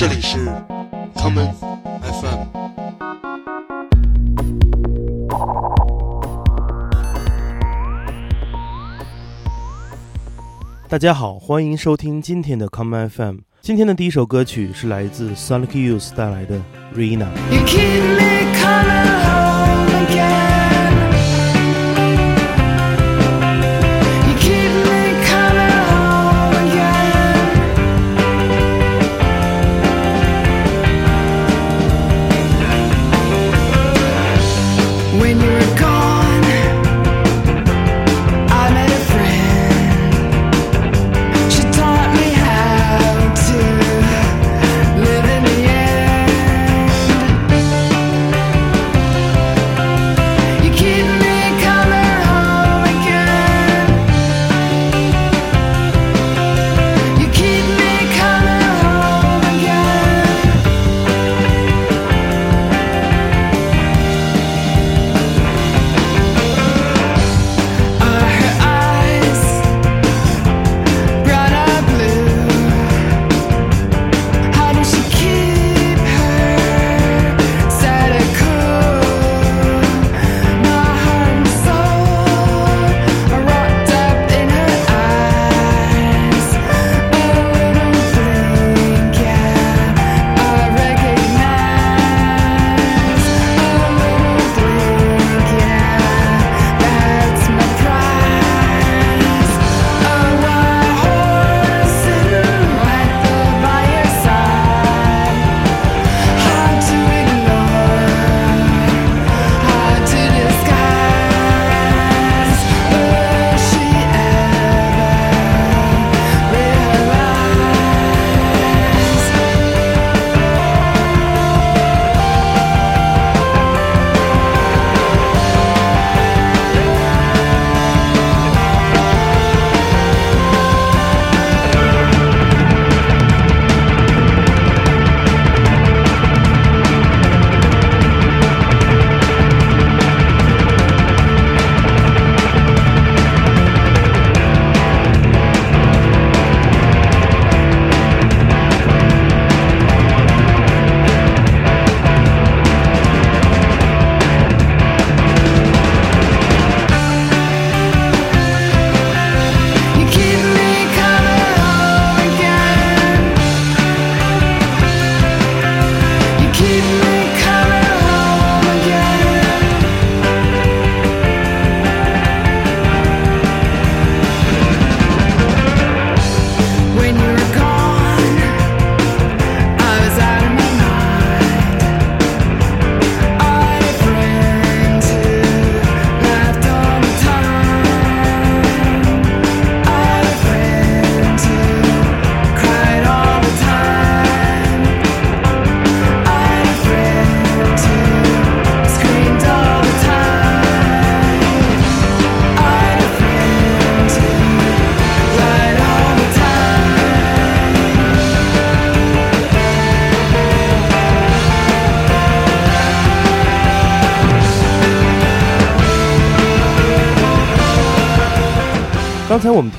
这里是 common FM。大家好，欢迎收听今天的 common FM。今天的第一首歌曲是来自 Sonic Youth 带来的 Rina。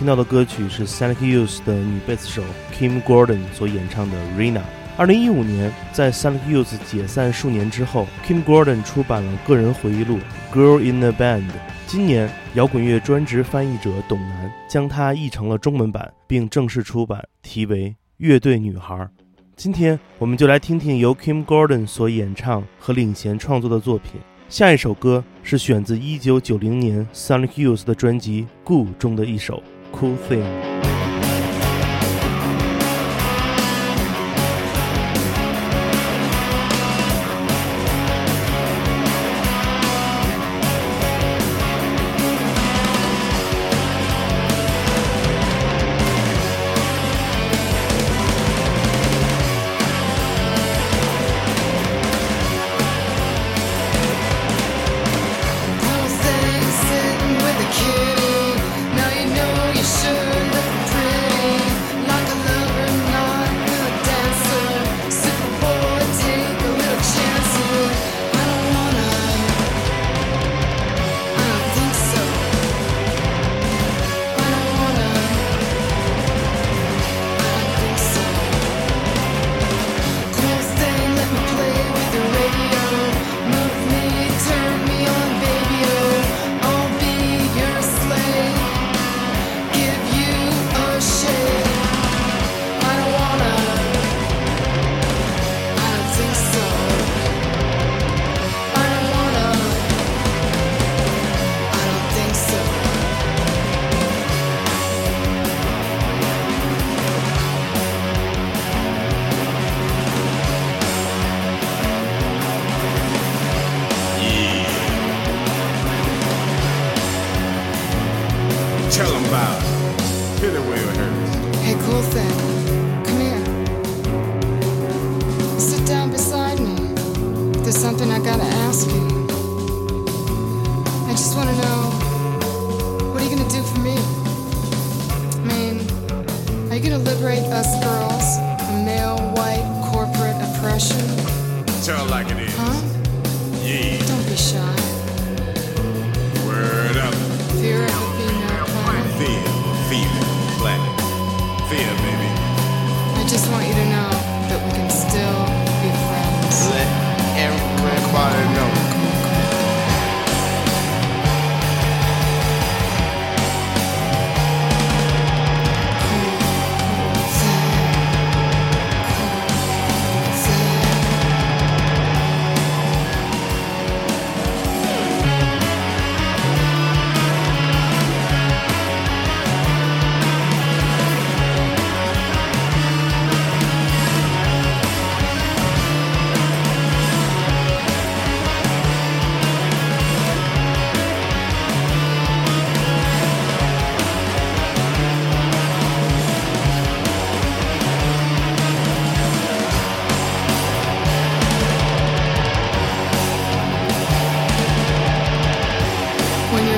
听到的歌曲是 Sonic Youth 的女贝斯手 Kim Gordon 所演唱的 Rina。二零一五年，在 Sonic Youth 解散数年之后，Kim Gordon 出版了个人回忆录《Girl in the Band》。今年，摇滚乐专职翻译者董楠将它译成了中文版，并正式出版，题为《乐队女孩》。今天，我们就来听听由 Kim Gordon 所演唱和领衔创作的作品。下一首歌是选自1990年 Sonic Youth 的专辑《Goo》中的一首《Cool Thing》。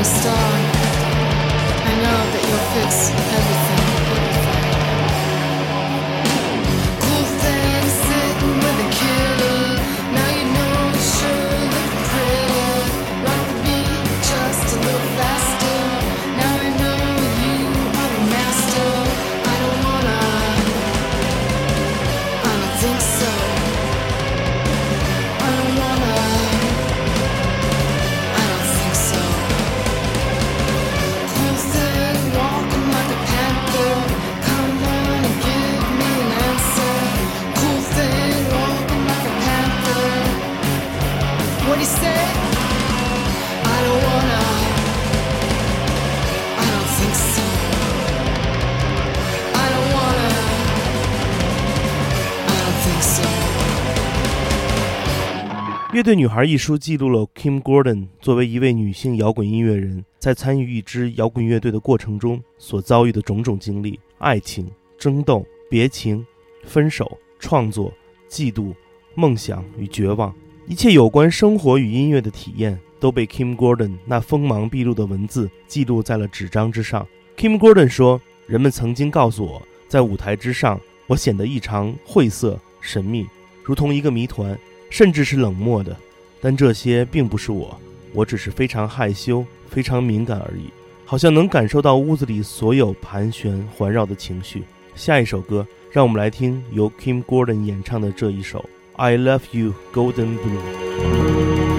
Star, I know that you'll fix everything. 乐队女孩》一书记录了 Kim Gordon 作为一位女性摇滚音乐人，在参与一支摇滚乐队的过程中所遭遇的种种经历：爱情、争斗、别情、分手、创作、嫉妒、梦想与绝望，一切有关生活与音乐的体验，都被 Kim Gordon 那锋芒毕露的文字记录在了纸张之上。Kim Gordon 说：“人们曾经告诉我，在舞台之上，我显得异常晦涩、神秘，如同一个谜团。”甚至是冷漠的，但这些并不是我，我只是非常害羞、非常敏感而已，好像能感受到屋子里所有盘旋环绕的情绪。下一首歌，让我们来听由 Kim Gordon 演唱的这一首《I Love You Golden Blue》。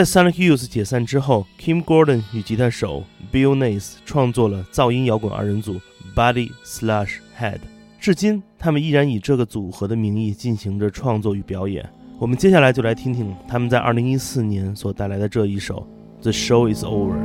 在 Sonic Youth 解散之后，Kim Gordon 与吉他手 Bill Nace 创作了噪音摇滚二人组 Body Slash Head。至今，他们依然以这个组合的名义进行着创作与表演。我们接下来就来听听他们在2014年所带来的这一首《The Show Is Over》。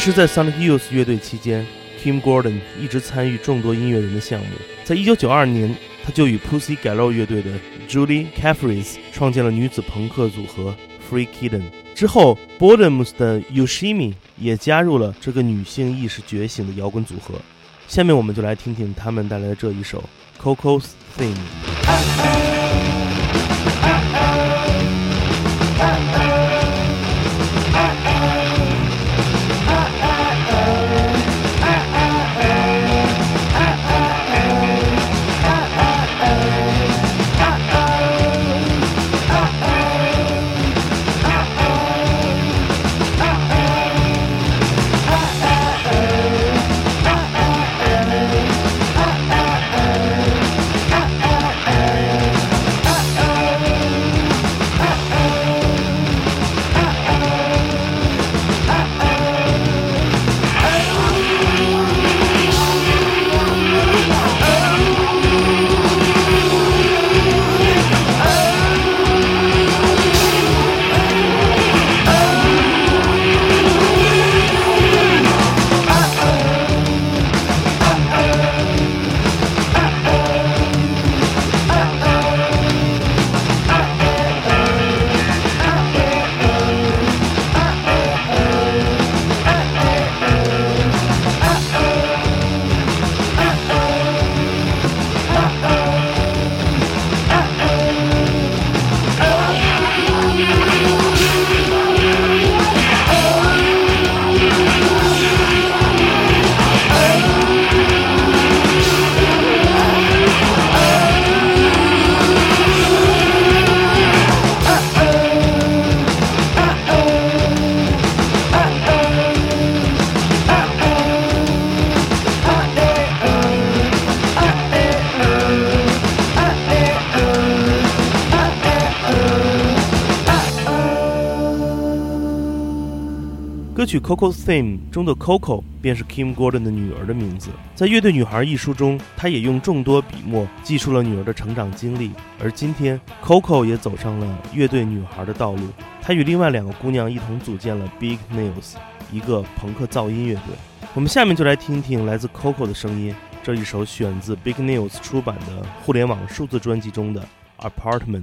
实，在 Sonic Youth 乐队期间，Kim Gordon 一直参与众多音乐人的项目。在1992年，他就与 Pussy g a l l o 乐队的 Julie Caffreys 创建了女子朋克组合 Free Kitten。之后 b o r d e m s 的 Yoshimi 也加入了这个女性意识觉醒的摇滚组合。下面我们就来听听他们带来的这一首《Coco's Theme》。曲《Coco's Theme》中的 Coco 便是 Kim Gordon 的女儿的名字。在《乐队女孩》一书中，她也用众多笔墨记述了女儿的成长经历。而今天，Coco 也走上了乐队女孩的道路。她与另外两个姑娘一同组建了 Big Nails，一个朋克噪音乐队。我们下面就来听听来自 Coco 的声音，这一首选自 Big Nails 出版的互联网数字专辑中的《Apartment》。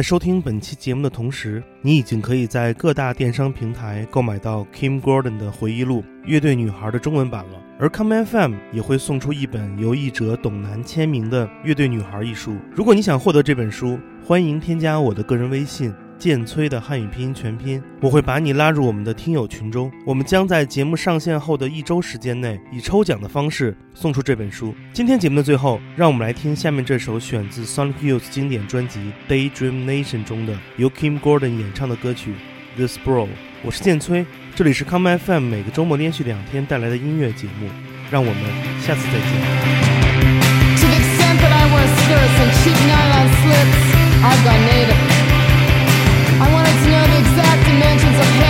在收听本期节目的同时，你已经可以在各大电商平台购买到 Kim Gordon 的回忆录《乐队女孩》的中文版了。而 Come FM 也会送出一本由译者董楠签名的《乐队女孩》一书。如果你想获得这本书，欢迎添加我的个人微信剑崔的汉语拼音全拼，我会把你拉入我们的听友群中。我们将在节目上线后的一周时间内，以抽奖的方式送出这本书。今天节目的最后，让我们来听下面这首选自 Sonic Youth 经典专辑《Daydream Nation》中的由 Kim Gordon 演唱的歌曲《The Sprawl》。我是剑崔，这里是 Come FM，每个周末连续两天带来的音乐节目。让我们下次再见。Native. exact dimensions of hell.